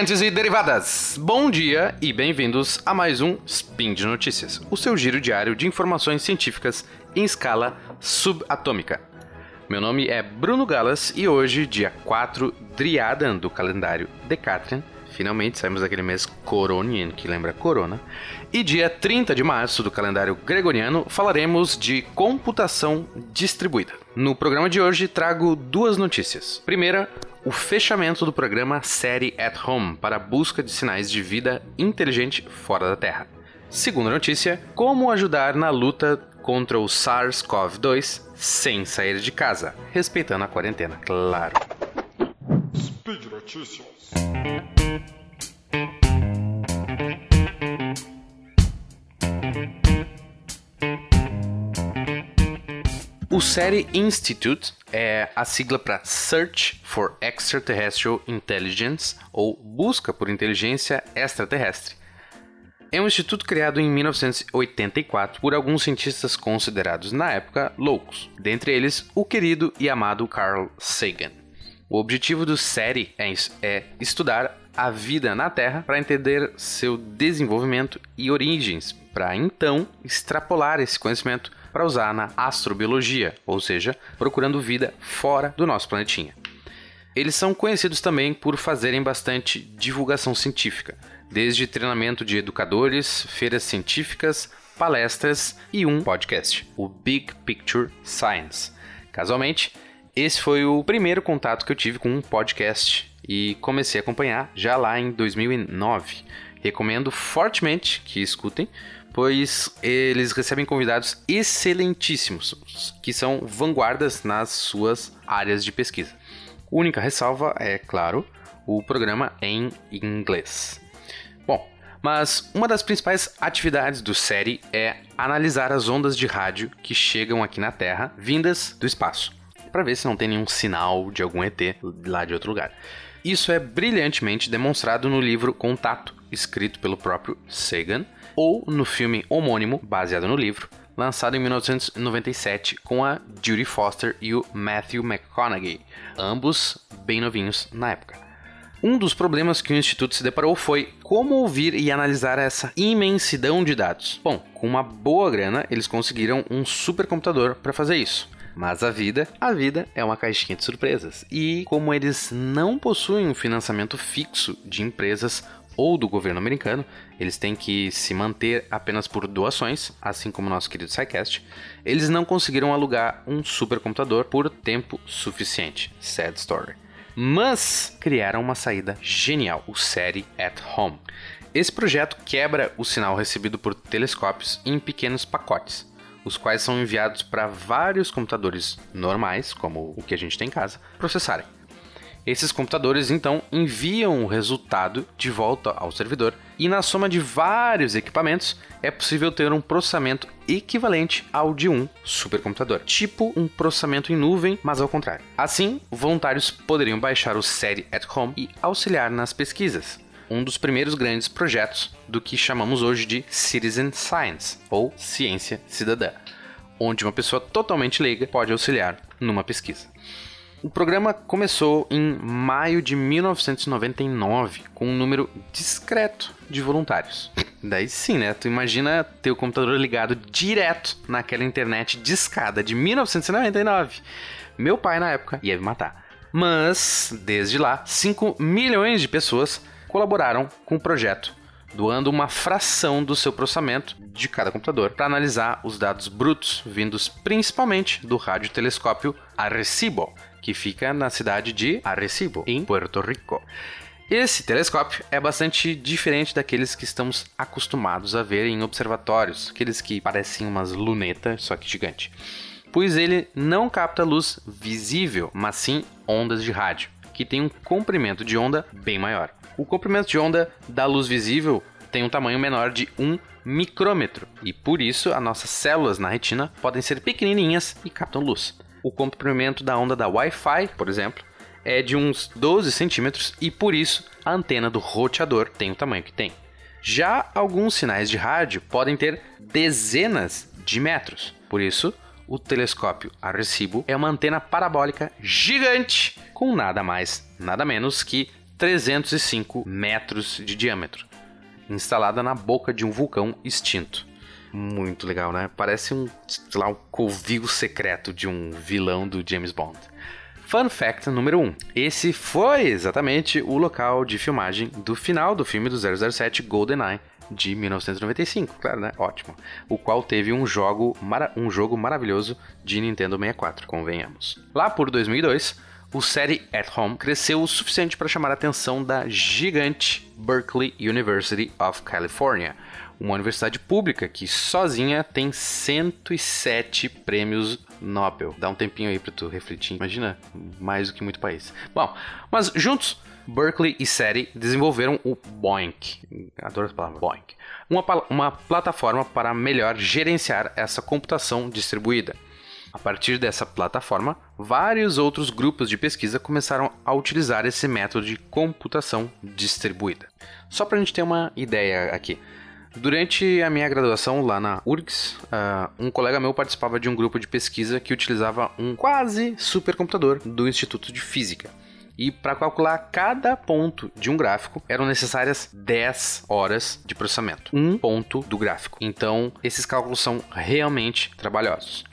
e derivadas! Bom dia e bem-vindos a mais um Spin de Notícias, o seu giro diário de informações científicas em escala subatômica. Meu nome é Bruno Galas e hoje, dia 4 Driadan do calendário Decatrian, finalmente saímos daquele mês Coronian, que lembra Corona, e dia 30 de março do calendário Gregoriano falaremos de computação distribuída. No programa de hoje trago duas notícias. Primeira, o fechamento do programa Série at Home para a busca de sinais de vida inteligente fora da Terra. Segunda notícia: como ajudar na luta contra o SARS-CoV-2 sem sair de casa, respeitando a quarentena, claro. Speed Notícias. O SETI Institute é a sigla para Search for Extraterrestrial Intelligence, ou Busca por Inteligência Extraterrestre. É um instituto criado em 1984 por alguns cientistas considerados na época loucos, dentre eles o querido e amado Carl Sagan. O objetivo do SETI é, é estudar a vida na Terra para entender seu desenvolvimento e origens, para então extrapolar esse conhecimento para usar na astrobiologia, ou seja, procurando vida fora do nosso planetinha. Eles são conhecidos também por fazerem bastante divulgação científica, desde treinamento de educadores, feiras científicas, palestras e um podcast, o Big Picture Science. Casualmente, esse foi o primeiro contato que eu tive com um podcast e comecei a acompanhar já lá em 2009. Recomendo fortemente que escutem, pois eles recebem convidados excelentíssimos, que são vanguardas nas suas áreas de pesquisa. Única ressalva é, claro, o programa em inglês. Bom, mas uma das principais atividades do série é analisar as ondas de rádio que chegam aqui na Terra, vindas do espaço, para ver se não tem nenhum sinal de algum ET lá de outro lugar. Isso é brilhantemente demonstrado no livro Contato, escrito pelo próprio Sagan, ou no filme homônimo, baseado no livro, lançado em 1997 com a Judy Foster e o Matthew McConaughey, ambos bem novinhos na época. Um dos problemas que o Instituto se deparou foi como ouvir e analisar essa imensidão de dados. Bom, com uma boa grana, eles conseguiram um supercomputador para fazer isso. Mas a vida, a vida é uma caixinha de surpresas. E como eles não possuem um financiamento fixo de empresas ou do governo americano, eles têm que se manter apenas por doações, assim como nosso querido SciCast, eles não conseguiram alugar um supercomputador por tempo suficiente. Sad story. Mas criaram uma saída genial, o SETI at Home. Esse projeto quebra o sinal recebido por telescópios em pequenos pacotes, os quais são enviados para vários computadores normais, como o que a gente tem em casa, processarem. Esses computadores então enviam o resultado de volta ao servidor e na soma de vários equipamentos é possível ter um processamento equivalente ao de um supercomputador, tipo um processamento em nuvem, mas ao contrário. Assim, voluntários poderiam baixar o SETI at Home e auxiliar nas pesquisas, um dos primeiros grandes projetos do que chamamos hoje de Citizen Science, ou ciência cidadã, onde uma pessoa totalmente leiga pode auxiliar numa pesquisa. O programa começou em maio de 1999 com um número discreto de voluntários. Daí sim, né? Tu imagina ter o computador ligado direto naquela internet discada de 1999. Meu pai na época ia me matar. Mas, desde lá, 5 milhões de pessoas colaboraram com o projeto, doando uma fração do seu processamento de cada computador para analisar os dados brutos vindos principalmente do radiotelescópio Arecibo, que fica na cidade de Arecibo, em Puerto Rico. Esse telescópio é bastante diferente daqueles que estamos acostumados a ver em observatórios, aqueles que parecem umas lunetas, só que gigante. Pois ele não capta luz visível, mas sim ondas de rádio, que tem um comprimento de onda bem maior. O comprimento de onda da luz visível tem um tamanho menor de 1 micrômetro, e por isso as nossas células na retina podem ser pequenininhas e captam luz. O comprimento da onda da Wi-Fi, por exemplo, é de uns 12 centímetros e por isso a antena do roteador tem o tamanho que tem. Já alguns sinais de rádio podem ter dezenas de metros, por isso o telescópio Arecibo é uma antena parabólica gigante com nada mais, nada menos que 305 metros de diâmetro, instalada na boca de um vulcão extinto. Muito legal, né? Parece um, sei lá, um covil secreto de um vilão do James Bond. Fun fact número 1. Um. Esse foi exatamente o local de filmagem do final do filme do 007 GoldenEye de 1995, claro, né? Ótimo. O qual teve um jogo, um jogo maravilhoso de Nintendo 64, convenhamos. Lá por 2002, o série At Home cresceu o suficiente para chamar a atenção da gigante Berkeley University of California, uma universidade pública que sozinha tem 107 prêmios Nobel. Dá um tempinho aí para tu refletir. Imagina, mais do que muito país. Bom, mas juntos Berkeley e SETI desenvolveram o BOINC, adoro essa palavra, BOINC, uma, uma plataforma para melhor gerenciar essa computação distribuída. A partir dessa plataforma, vários outros grupos de pesquisa começaram a utilizar esse método de computação distribuída. Só para a gente ter uma ideia aqui. Durante a minha graduação lá na URGS, uh, um colega meu participava de um grupo de pesquisa que utilizava um quase supercomputador do Instituto de Física. E para calcular cada ponto de um gráfico eram necessárias 10 horas de processamento. Um ponto do gráfico. Então, esses cálculos são realmente trabalhosos.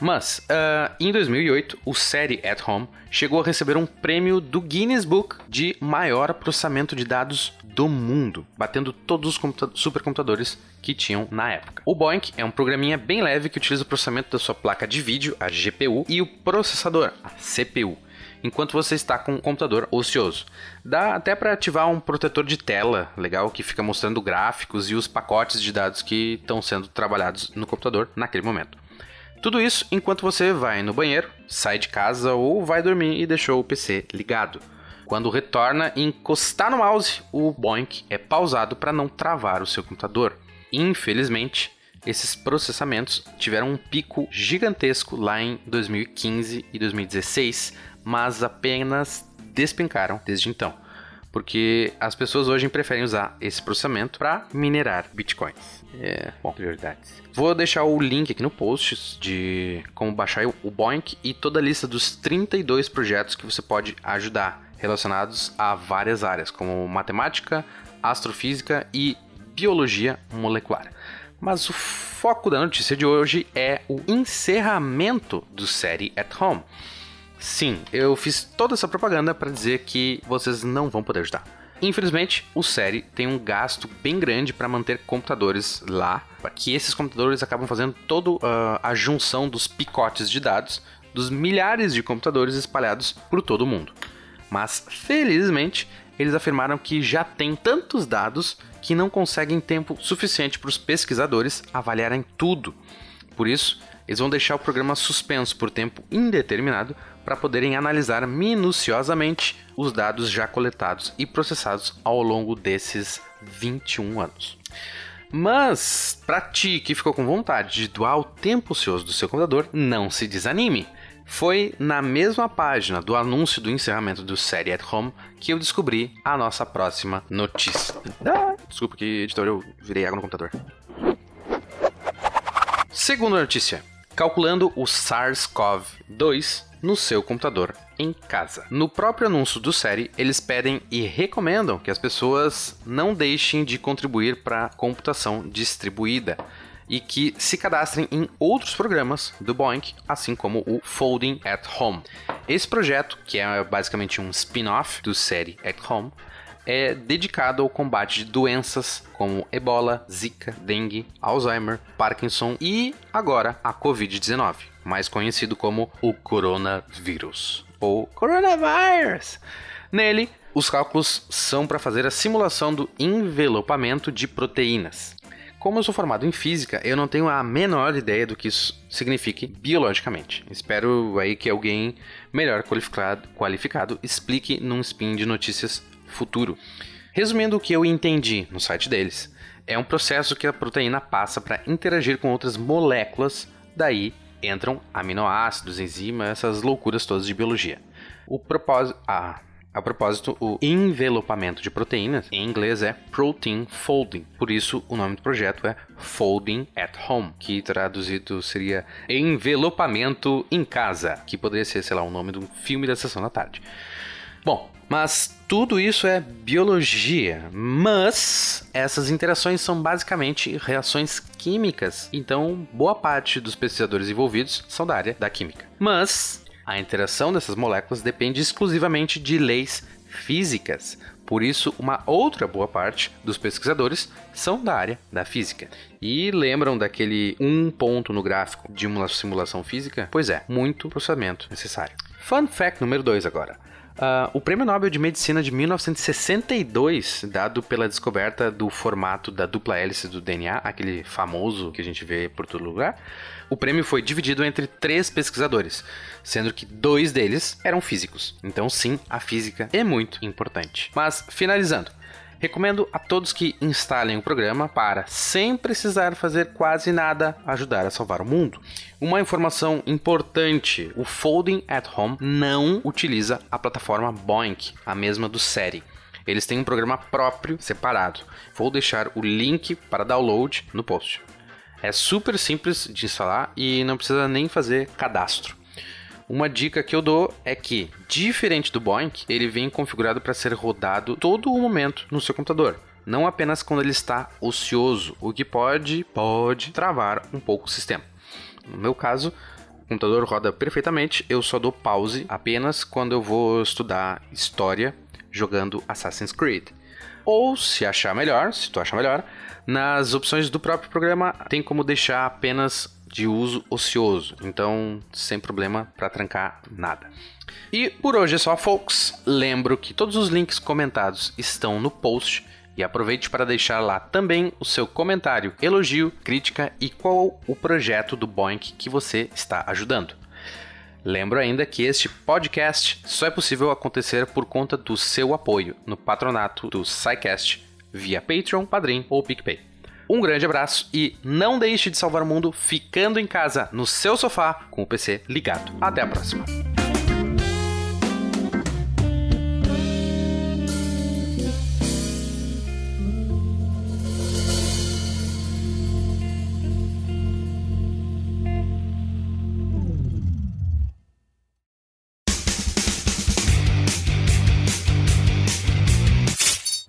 Mas, uh, em 2008, o SETI at Home chegou a receber um prêmio do Guinness Book de maior processamento de dados do mundo, batendo todos os supercomputadores que tinham na época. O Boink é um programinha bem leve que utiliza o processamento da sua placa de vídeo, a GPU, e o processador, a CPU enquanto você está com o computador ocioso. Dá até para ativar um protetor de tela legal que fica mostrando gráficos e os pacotes de dados que estão sendo trabalhados no computador naquele momento. Tudo isso enquanto você vai no banheiro, sai de casa ou vai dormir e deixou o PC ligado. Quando retorna e encostar no mouse, o Boink é pausado para não travar o seu computador. Infelizmente, esses processamentos tiveram um pico gigantesco lá em 2015 e 2016, mas apenas despencaram desde então porque as pessoas hoje preferem usar esse processamento para minerar bitcoins. É, bom, prioridades. Vou deixar o link aqui no post de como baixar o Boink e toda a lista dos 32 projetos que você pode ajudar relacionados a várias áreas, como matemática, astrofísica e biologia molecular. Mas o foco da notícia de hoje é o encerramento do série At Home. Sim, eu fiz toda essa propaganda para dizer que vocês não vão poder ajudar. Infelizmente, o série tem um gasto bem grande para manter computadores lá, que esses computadores acabam fazendo toda uh, a junção dos picotes de dados dos milhares de computadores espalhados por todo o mundo. Mas, felizmente, eles afirmaram que já tem tantos dados que não conseguem tempo suficiente para os pesquisadores avaliarem tudo. Por isso, eles vão deixar o programa suspenso por tempo indeterminado para poderem analisar minuciosamente os dados já coletados e processados ao longo desses 21 anos. Mas, para ti que ficou com vontade de doar o tempo ocioso do seu computador, não se desanime. Foi na mesma página do anúncio do encerramento do série at Home que eu descobri a nossa próxima notícia. Ah, desculpa que editor eu virei água no computador. Segunda notícia. Calculando o SARS-CoV-2 no seu computador em casa. No próprio anúncio do série, eles pedem e recomendam que as pessoas não deixem de contribuir para a computação distribuída e que se cadastrem em outros programas do Boink, assim como o Folding at Home. Esse projeto, que é basicamente um spin-off do série at Home, é dedicado ao combate de doenças como ebola, zika, dengue, Alzheimer, Parkinson e agora a Covid-19, mais conhecido como o coronavírus ou coronavirus. Nele, os cálculos são para fazer a simulação do envelopamento de proteínas. Como eu sou formado em física, eu não tenho a menor ideia do que isso signifique biologicamente. Espero aí que alguém melhor qualificado, qualificado explique num spin de notícias futuro. Resumindo o que eu entendi no site deles, é um processo que a proteína passa para interagir com outras moléculas, daí entram aminoácidos, enzimas, essas loucuras todas de biologia. O propósito. Ah, a propósito, o envelopamento de proteínas em inglês é Protein Folding, por isso o nome do projeto é Folding at Home, que traduzido seria Envelopamento em Casa, que poderia ser, sei lá, o nome de um filme da sessão da tarde. Bom, Mas tudo isso é biologia, mas essas interações são basicamente reações químicas, então boa parte dos pesquisadores envolvidos são da área da química. Mas a interação dessas moléculas depende exclusivamente de leis físicas. Por isso, uma outra boa parte dos pesquisadores são da área da física. E lembram daquele um ponto no gráfico de uma simulação física? Pois é, muito processamento necessário. Fun fact número 2 agora. Uh, o Prêmio Nobel de Medicina de 1962, dado pela descoberta do formato da dupla hélice do DNA, aquele famoso que a gente vê por todo lugar, o prêmio foi dividido entre três pesquisadores, sendo que dois deles eram físicos. Então, sim, a física é muito importante. Mas, finalizando, Recomendo a todos que instalem o programa para, sem precisar fazer quase nada, ajudar a salvar o mundo. Uma informação importante: o Folding at Home não utiliza a plataforma Boink, a mesma do Seri. Eles têm um programa próprio separado. Vou deixar o link para download no post. É super simples de instalar e não precisa nem fazer cadastro. Uma dica que eu dou é que, diferente do Boink, ele vem configurado para ser rodado todo o momento no seu computador não apenas quando ele está ocioso, o que pode pode travar um pouco o sistema. No meu caso, o computador roda perfeitamente, eu só dou pause apenas quando eu vou estudar história jogando Assassin's Creed. Ou, se achar melhor, se tu achar melhor, nas opções do próprio programa tem como deixar apenas de uso ocioso, então sem problema para trancar nada. E por hoje é só, folks. Lembro que todos os links comentados estão no post e aproveite para deixar lá também o seu comentário, elogio, crítica e qual o projeto do Boink que você está ajudando. Lembro ainda que este podcast só é possível acontecer por conta do seu apoio no patronato do SciCast via Patreon, Padrim ou PicPay. Um grande abraço e não deixe de salvar o mundo ficando em casa, no seu sofá, com o PC ligado. Até a próxima.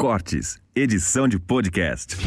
Cortes, edição de podcast.